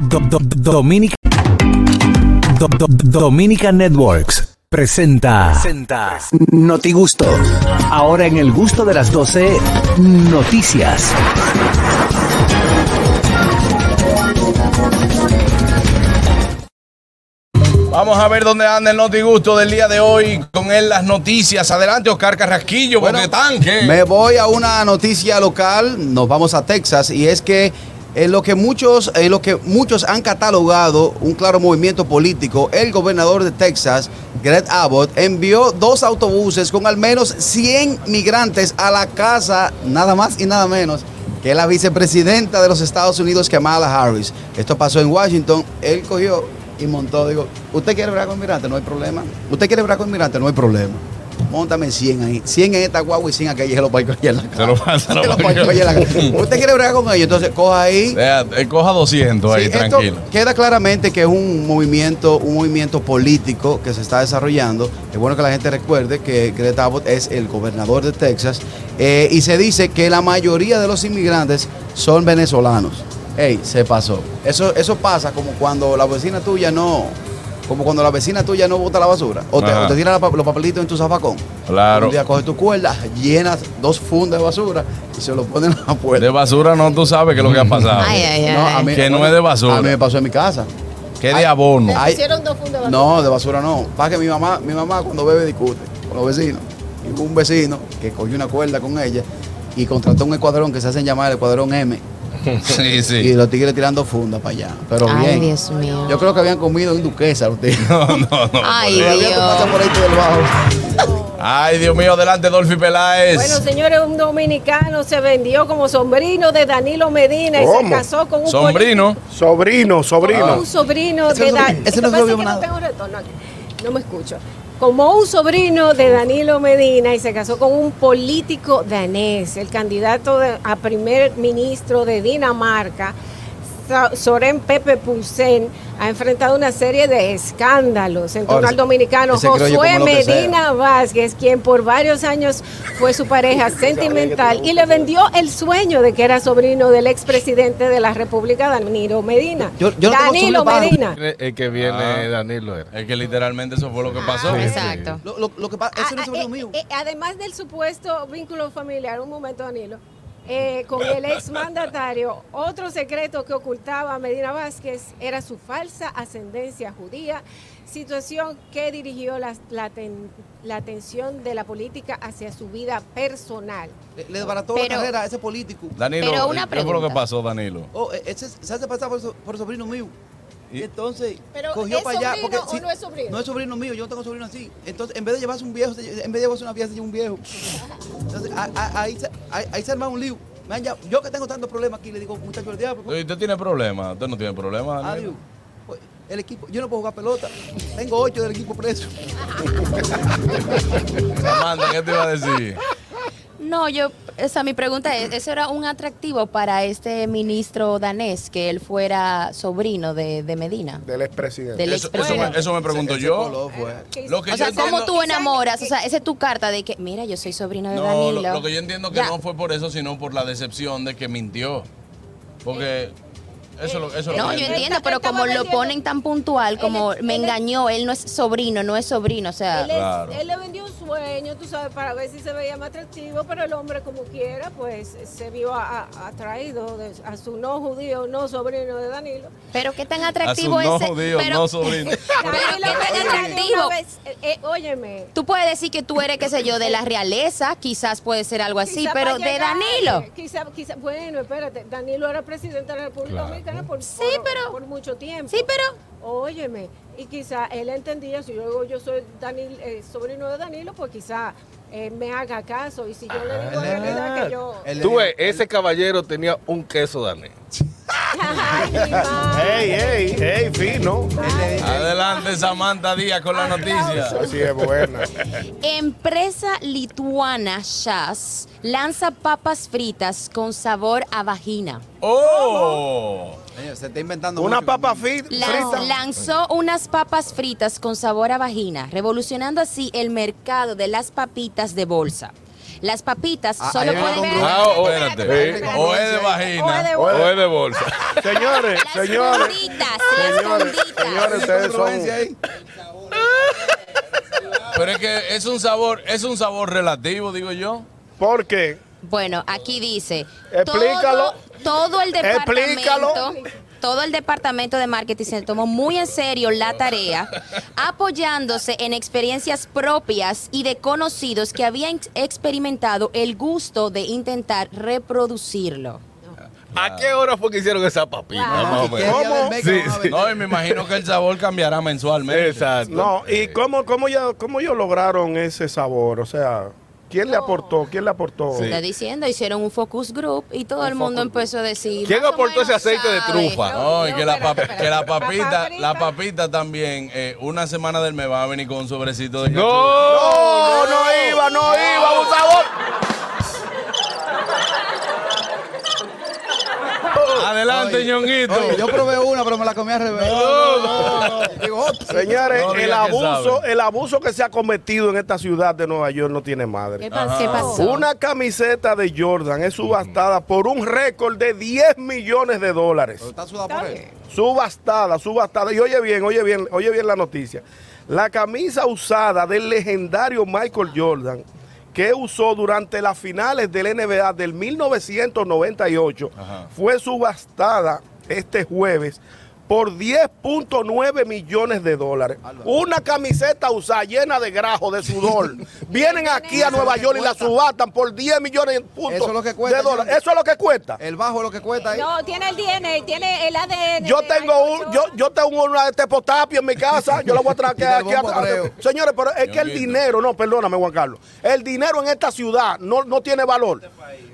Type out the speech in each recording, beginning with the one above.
Do- do- Dominica, Do- do- Dominica Networks presenta, presenta Noti Gusto. Ahora en el gusto de las 12, noticias. Vamos a ver dónde anda el notigusto del día de hoy con él las noticias. Adelante, Oscar Carrasquillo, Bueno, tanque. Me voy a una noticia local, nos vamos a Texas y es que en lo que muchos, en lo que muchos han catalogado un claro movimiento político, el gobernador de Texas, Greg Abbott, envió dos autobuses con al menos 100 migrantes a la casa, nada más y nada menos que la vicepresidenta de los Estados Unidos, Kamala Harris. Esto pasó en Washington, él cogió y montó, digo, ¿usted quiere hablar con migrantes? No hay problema. ¿Usted quiere hablar con migrantes? No hay problema. Móntame 100 ahí. 100 en esta guagua y 100 aquella. Se lo parco allá en la casa. Se lo pa- se lo parco allá en la casa. ¿Usted quiere hablar con ellos? Entonces coja ahí. Eh, coja 200 ahí, esto tranquilo. queda claramente que es un movimiento, un movimiento político que se está desarrollando. Es bueno que la gente recuerde que Greg Abbott es el gobernador de Texas eh, y se dice que la mayoría de los inmigrantes son venezolanos. Ey, se pasó. Eso, eso pasa como cuando la vecina tuya no, como cuando la vecina tuya no bota la basura o te, o te tira la los papelitos en tu zafacón. Claro. Un día coges tu cuerda, llenas dos fundas de basura y se lo ponen a la puerta. De basura no, tú sabes qué es lo que ha pasado. Ay, ay, ay. No, a mí- Que no es de basura. A mí me pasó en mi casa. ¿Qué de abono? Ay, Hicieron dos fundos de No, de basura no. Para que mi mamá, mi mamá cuando bebe discute con los vecinos. Y hubo un vecino que cogió una cuerda con ella y contrató un escuadrón que se hacen llamar el escuadrón M. Sí, Y sí. los tigres tirando funda para allá. Pero Ay, bien. Dios mío. Yo creo que habían comido en Duquesa los tigres. No, no, no. Ay, Todavía tú pasas por ahí todo el bajo. Ay, Dios mío, adelante, Dolphy Peláez. Bueno, señores, un dominicano se vendió como sombrino de Danilo Medina y se casó con un Sombrino. Sobrino, político- sobrino. un sobrino Ese de Danilo. ese no me escucho. Como un sobrino de Danilo Medina y se casó con un político danés, el candidato a primer ministro de Dinamarca, Soren Pepe Pulsen, ha enfrentado una serie de escándalos en torno Ahora, al dominicano Josué. Medina Vázquez, quien por varios años fue su pareja sentimental y le vendió el sueño de que era sobrino del expresidente de la República, Danilo Medina. Yo- yo no tengo Danilo Medina. El que viene Ah. Danilo era. Es que literalmente eso fue lo que pasó. Ah, Exacto. Lo, lo- lo que pasa, ese no es eh, mío. eh, además del supuesto vínculo familiar, un momento, Danilo, eh, con el exmandatario, otro secreto que ocultaba Medina Vázquez era su falsa ascendencia judía, situación que dirigió la, la, ten- la atención de la política hacia su vida personal. Le, le desbarató Pero- la carrera a ese político. Danilo, Pero una ¿qué fue lo que pasó, Danilo? Oh, eh, ese se hace pasar por, so- por sobrino mío. Y- Y entonces Pero, cogió ¿es para allá. Porque, o no es sobrino? No es sobrino mío, yo no tengo sobrino así. Entonces, en vez de llevarse un viejo, en vez de llevarse una vieja, se lleva un viejo. Entonces, a- a- ahí, se- ahí, ahí se arma un lío. Me han llamado- yo que tengo tantos problemas aquí, le digo, muchacho, el diablo. pues, ¿Usted tiene problemas? ¿Usted no tiene problemas? Adiós. Pues, el equipo, yo no puedo jugar pelota. Tengo ocho del equipo preso. Samantha, ¿qué te iba a decir? No, yo, esa mi pregunta es, ¿eso era un atractivo para este ministro danés que él fuera sobrino de, de Medina? Del expresidente. Del Eso, eso expresidente. me, eso me pregunto Ese- ese yo. color fue. ¿Qué Lo que O yo sea, ¿cómo entiendo- tú enamoras? O sea, esa es tu carta de que, mira, yo soy sobrino de No, Danilo. lo, lo que yo entiendo que Ya. no fue por eso, sino por la decepción de que mintió. Porque eso, lo- eso es lo No, yo entiendo, pero como lo ponen tan puntual, como Él- me él- engañó, él no es sobrino, no es sobrino, o sea, Él, es- Claro. él le vendió un sueño, tú sabes, para ver si se veía más atractivo, pero el hombre como quiera, pues se vio a- a- atraído de- a su no judío, no sobrino de Danilo. pero qué tan A su atractivo no es judío, pero, no sobrino. Pero qué tan Danilo, atractivo. vez, eh, eh, óyeme. Tú puedes decir que tú eres, qué sé yo, de la realeza, quizás puede ser algo así, quizá pero de llegar, Danilo. Quizá, quizá, bueno, espérate, Danilo era presidente de la República Claro. Dominicana por, Sí, por- pero- por mucho tiempo. Sí, pero Óyeme, y quizá él entendía, si yo digo yo soy Danil, eh, sobrino de Danilo, pues quizá eh, me haga caso. Y si yo le digo en realidad que yo... Tú ves, ese caballero tenía un queso danés. ¡Ey, ey, ey, fino! Adelante, Samantha Díaz con la noticia. Así es buena. empresa lituana Shas lanza papas fritas con sabor a vagina. ¡Oh! Se está inventando Una mucho. papa Lan- frita. lanzó unas papas fritas con sabor a vagina, revolucionando así el mercado de las papitas de bolsa. Las papitas Ah, solo pueden Ah, o- Espérate. sí. O es de O es vagina. de O es de bolsa. Señores, las señores. funditas, las Señores, funditas. señores, ustedes son. ahí. Pero es que es un sabor, es un sabor relativo, digo yo. ¿Por qué? Bueno, aquí dice. Explícalo. Todo, todo el Explícalo. Todo el departamento de marketing se tomó muy en serio la tarea, apoyándose en experiencias propias y de conocidos que habían ex- experimentado el gusto de intentar reproducirlo. ¿A qué hora fue que hicieron esa papita? No, y me imagino que el sabor cambiará mensualmente. Exacto. No, ¿y cómo, cómo, ya, cómo ellos lograron ese sabor? O sea, ¿quién le aportó? ¿Quién le aportó? Sí. Está diciendo, hicieron un focus group y todo el mundo empezó a decir. ¿Quién aportó ese aceite de trufa? No, y No, que la, pap- que la papita, la papita también, eh, una semana del mes va a venir con un sobrecito de No, No, no iba, no iba, un Adelante, Oye, ñonguito. oye, yo probé una, pero me la comí al revés. Digo, oh, Señores, No el diga que abuso, el abuso que se ha cometido en esta ciudad de Nueva York no tiene ¿Qué, madre. qué pasó? Una camiseta de Jordan es subastada por un récord de 10 millones de dólares. está sudado por él. Subastada, subastada. Y oye bien, oye bien, oye bien la noticia. La camisa usada del legendario Michael Jordan, que usó durante las finales del NBA del 1998, Ajá. fue subastada este jueves por 10.9 millones de dólares. Una camiseta usada llena de grajo, de sudor. Vienen aquí a Nueva York y la subastan por 10 millones de puntos Eso es lo que cuesta, de dólares. Eso es lo que cuesta. El bajo es lo que cuesta ahí. No, tiene el DNA, tiene el ADN. Yo tengo un, yo, tengo una de Tepotapio en mi casa, yo la voy a traer aquí a, Abreu. Señores, pero es que el dinero, no, perdóname Juan Carlos, el dinero en esta ciudad no, no tiene valor.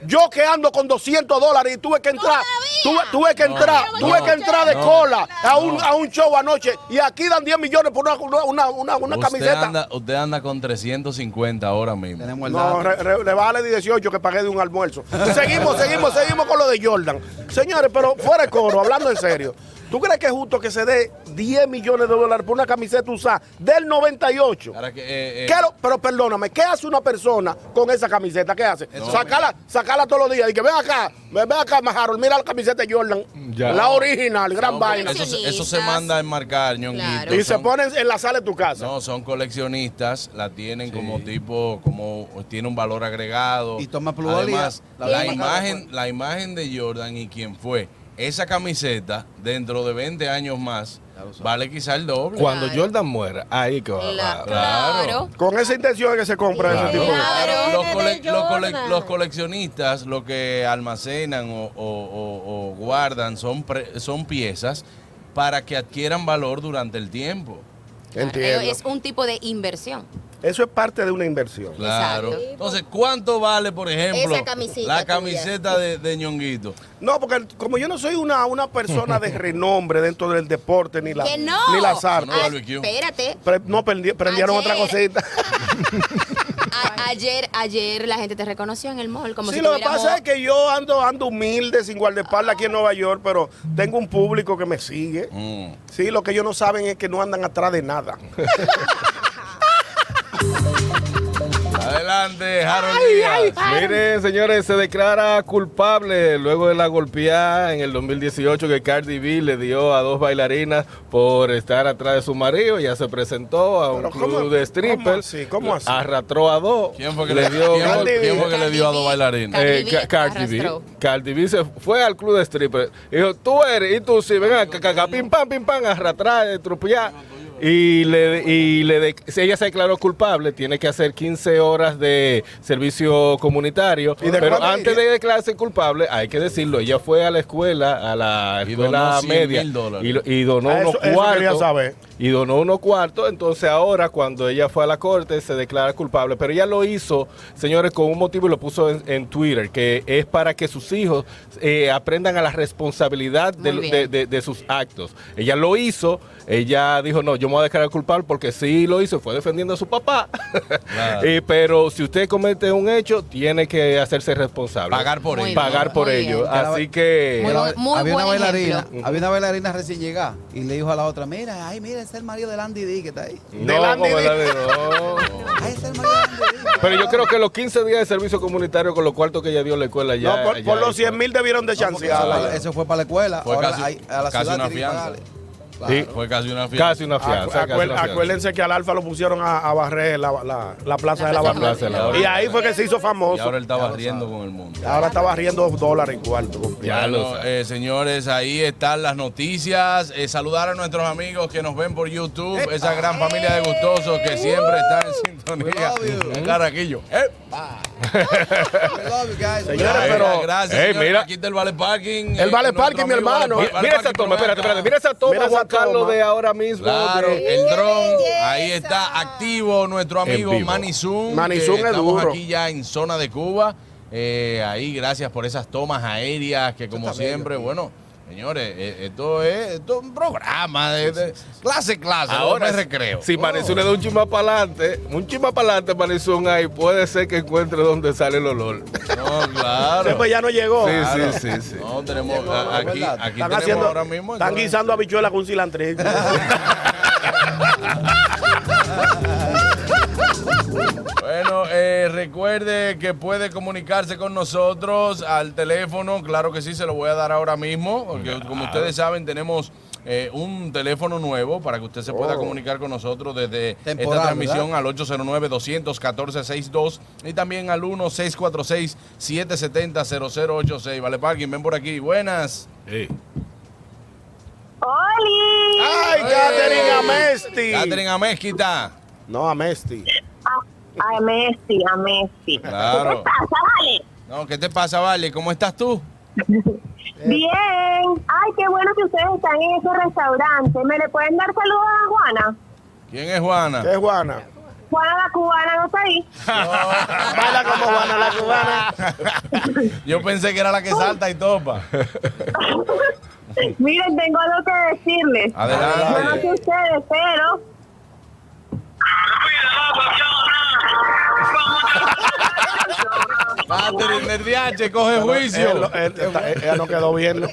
Yo que ando con 200 dólares y tuve que entrar, tuve, tuve que entrar, tuve que entrar de no, a un, a un show anoche y aquí dan 10 millones por una, una, una, una usted, camiseta. anda, usted anda con 350 ahora mismo. No, re- le vale 18 que pagué de un almuerzo. Seguimos, seguimos, seguimos con lo de Jordan. Señores, pero fuera de coro, hablando en serio. ¿Tú crees que es justo que se dé 10 millones de dólares por una camiseta usada del 98? Ahora que, eh, eh, ¿Qué lo- pero perdóname, ¿qué hace una persona con esa camiseta? ¿Qué hace? Sacarla, sacarla todos los días y que ven acá, ven acá, Maharold, mira la camiseta de Jordan. Ya. La original, gran no, vaina. Eso, se- eso se Coleccionistas. manda a enmarcar, ñonguito. Claro. Y se ponen en la sala de tu casa. No, son coleccionistas, la tienen como tipo, como tiene un valor agregado. Y toma plusvalía. Además, La la, imagen, la imagen de Jordan y quién fue, esa camiseta, dentro de 20 años más, vale quizá el doble. Cuando Claro. Jordan muera, ahí que va. La- claro. claro. Con esa intención es que se compra ese tipo de Claro. Los, cole- los cole- los coleccionistas lo que almacenan o, o- o- o guardan son, pre- son piezas para que adquieran valor durante el tiempo. Claro, Entiendo. Es un tipo de inversión. Eso es parte de una inversión. Claro. Exacto. Entonces, ¿cuánto vale, por ejemplo, Esa camisita la camiseta de, de ñonguito? No, porque como yo no soy una, una persona de renombre dentro del deporte ni la que no. ni las artes. No, Ah, espérate. Pre- no prendi- prendieron Ayer. otra cosita. A- ayer, ayer la gente te reconoció en el mall como sí, si lo que pasa es que yo ando ando humilde, sin guardaespaldas aquí en Nueva York, pero tengo un público que me sigue. Mm. Sí, lo que ellos no saben es que no andan atrás de nada. Adelante, Harold Díaz. Miren, señores, se declara culpable luego de la golpeada en el 2018 que Cardi B le dio a dos bailarinas por estar atrás de su marido. Ya se presentó a un club ¿cómo- de strippers. cómo así? ¿Cómo así? Arrastró a dos. ¿Quién fue que le dio quién fue- Cardi B. quién fue que le dio a dos Cardi B. bailarines? Cardi Eh, B Ca- Cardi B. arrastró. Cardi B se fue al club de strippers. Dijo, tú eres, y tú sí, venga, caca, pim pam, pim pam, arrastrar, estrupillar. Y le, y le de- si ella se declaró culpable, tiene que hacer 15 horas de servicio comunitario. ¿Y de Pero antes de declararse culpable, hay que decirlo, ella fue a la escuela, a la Y escuela donó 100 media, mil dólares. y, lo- y donó Ah, eso- unos cuartos. Y donó unos cuartos, entonces ahora cuando ella fue a la corte se declara culpable, pero ella lo hizo, señores, con un motivo y lo puso en, en Twitter, que es para que sus hijos eh, aprendan a la responsabilidad de, Muy bien. de- de- de sus actos. Ella lo hizo, ella dijo, no, yo me voy a declarar culpable porque sí lo hizo, fue defendiendo a su papá. Claro. Eh, pero si usted comete un hecho, tiene que hacerse responsable. Pagar por ello. Pagar por Muy ello. bien. Así que... Muy muy había una bailarina, ejemplo. había una bailarina recién llegada y le dijo a la otra, mira, ay, mira, es el marido de Landy D que está ahí. No, Delante como de- la de- no. Ah, es el marido de Landy D. Pero yo creo que los 15 días de servicio comunitario con los cuartos que ella dio a la escuela ya. no, por, ya por los hizo. 100 mil debieron de chancearla. eso, eso fue para la escuela. Fue Ahora casi- hay- a la casi ciudad una fianza. Sí. Fue casi una fiesta. Casi una Acu- fianza. acuérdense que al Alfa lo pusieron a, a barrer la, la- la plaza de la Bandera. Y ahí fue que se hizo Y famoso. ahora él está barriendo con el mundo. Ahora está barriendo dólares y cuarto. Ya lo eh, señores, ahí están las noticias. Eh, saludar a nuestros amigos que nos ven por YouTube, esa gran familia de gustosos que siempre están en sintonía. We Eh. Señores, pero- gracias. Ey, señores. mira. Aquí está el Vale Parking. El Vale nuestro Parking, mi hermano. Vale- Mira, Vale mira esa toma, espérate, espérate. Mira esa toma, Mira esa Juan Carlos, toma. de ahora mismo. Claro, de- el dron, ahí está activo nuestro amigo que Zoom es Estamos duro. aquí ya en zona de Cuba. Eh, ahí, gracias por esas tomas aéreas que como siempre, bueno, señores, eh, esto es, esto es un programa de, de clase, clase, Ahora, no me recreo. si Manizun le da un chima para adelante, un chima para adelante, Manizun ahí, puede ser que encuentre donde sale el olor. No, claro. Después ya no llegó. Sí, Claro. sí, sí, sí. No, tenemos, Llegó, aquí, verdad. aquí Están tenemos haciendo, ahora mismo. están guisando habichuela con cilantro. eh, recuerde que puede comunicarse con nosotros al teléfono, claro que sí, se lo voy a dar ahora mismo, porque como ustedes saben tenemos eh, un teléfono nuevo para que usted se pueda Oh. comunicar con nosotros desde Temporal, esta transmisión al 809-214-62 y también al 1-646-770-0086. Vale, Parking, ven por aquí. Buenas. Sí. ¡Oli! ¡Ay, Catherine Amesti! Catherine Amezquita. No, Amesti. A Messi, a Messi. Claro. ¿Qué pasa, vale? No, ¿qué te pasa, Vale? ¿Cómo estás tú? Bien. Ay, qué bueno que ustedes están en ese restaurante. ¿Me le pueden dar saludos a Juana? ¿Quién es Juana? ¿Qué es Juana? Juana la cubana no está ahí. Baila como Juana la cubana. Yo pensé que era la que salta y topa. Miren, tengo algo que decirles. Adelante. Yo no sé ustedes, pero Catherine del DH, coge Él- juicio. él- está- ella no quedó bien.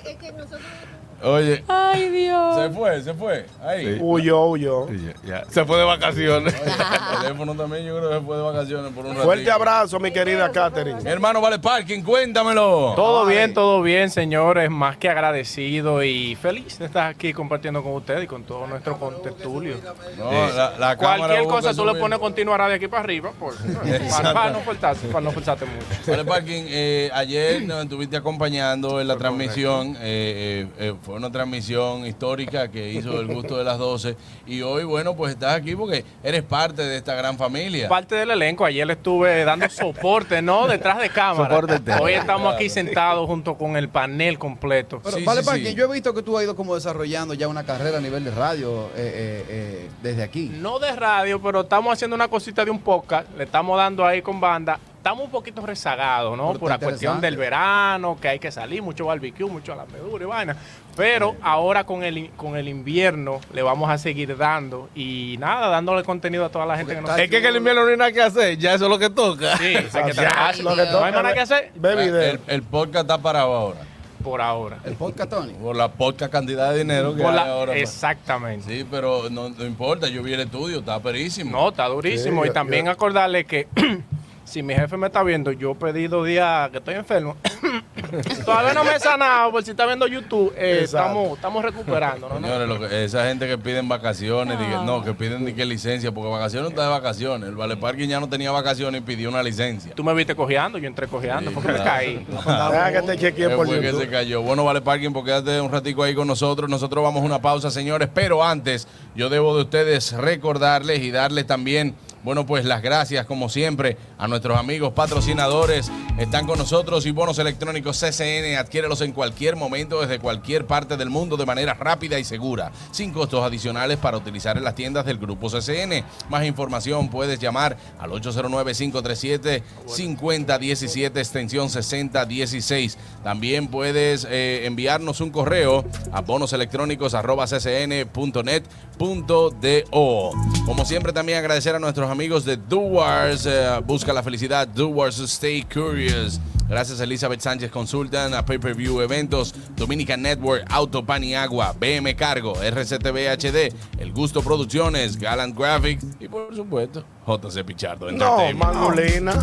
Oye, Ay, Dios. se fue, se fue. Ahí. Huyó, huyó. Ya, ya. Se fue de vacaciones. El teléfono también yo creo que se fue de vacaciones por un ratito. Fuerte abrazo, mi querida Catherine. Mi hermano Vale Parking, cuéntamelo. Todo Ay. bien, todo bien, señores. Más que agradecido y feliz de estar aquí compartiendo con ustedes y con todo nuestro contertulio. No, la, la cámara Cualquier cosa tú le pones continuará de aquí para arriba, por, para, para no forzarte, para no forzarte mucho. Vale Parking, eh, ayer nos estuviste acompañando en la transmisión. eh, eh, eh, fue una transmisión histórica que hizo El Gusto de las 12. Y hoy, bueno, pues estás aquí porque eres parte de esta gran familia. Parte del elenco, ayer le estuve dando soporte, ¿no? Detrás de cámara. Hoy estamos aquí sentados junto con el panel completo. Pero, Sí, vale, sí, sí. yo he visto que tú has ido como desarrollando ya una carrera a nivel de radio eh, eh, eh, desde aquí. No de radio, pero estamos haciendo una cosita de un podcast. Le estamos dando ahí con banda. Estamos un poquito rezagados, ¿no? Pero Por la cuestión del verano, que hay que salir, mucho barbecue, mucho alamedura y vaina. Pero ahora con el, con el invierno le vamos a seguir dando. Y nada, dándole contenido a toda la gente que nos Es que en el invierno no hay nada que hacer, ya eso es lo que toca. Sí, hay que Ya, lo que No toca hay más nada que hacer el, el podcast está parado ahora. por ahora. El podcast, Tony. Por la poca cantidad de dinero que hay la- ahora. pues. exactamente. Sí, pero no, no importa, yo vi el estudio, está perísimo. No, está durísimo. Sí, y yo- también yo- acordarle que si mi jefe me está viendo, yo pedí dos días que estoy enfermo. Todavía no me he sanado, por si está viendo YouTube, eh, estamos, estamos recuperando. ¿no? Señores, lo que- esa gente que piden vacaciones, diga- no, que piden ni que licencia, porque vacaciones no está de vacaciones. El Vale Parking ya no tenía vacaciones y pidió una licencia. Tú me viste cojeando, yo entré cojeando, Sí, porque me claro. caí. Deja que te chequeen Que por que YouTube. se cayó. Bueno, Vale Parking, porque quédate un ratico ahí con nosotros. Nosotros vamos a una pausa, señores. Pero antes, yo debo de ustedes recordarles y darles también, bueno, pues las gracias, como siempre, a nuestros amigos patrocinadores. Están con nosotros y bonos electrónicos CCN. Adquiérelos en cualquier momento, desde cualquier parte del mundo, de manera rápida y segura. Sin costos adicionales para utilizar en las tiendas del Grupo CCN. Más información puedes llamar al 809-537-5017, extensión 6016. También puedes eh, enviarnos un correo a bonoselectrónicos.ccn.net.do. Como siempre, también agradecer a nuestros amigos de Duars. eh, busca la felicidad, Duars Stay Curious. Gracias a Elizabeth Sánchez Consultan, a Pay Per View Eventos, Dominican Network, Auto Pan y Agua, BM Cargo, RCTV HD, El Gusto Producciones, Gallant Graphics y por supuesto, JC Pichardo. No. Mangolina.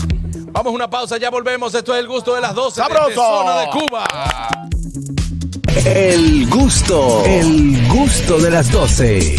Vamos a una pausa, ya volvemos. Esto es El Gusto de las 12 desde ¡Sabroso! Zona de Cuba. El gusto, el gusto de las 12.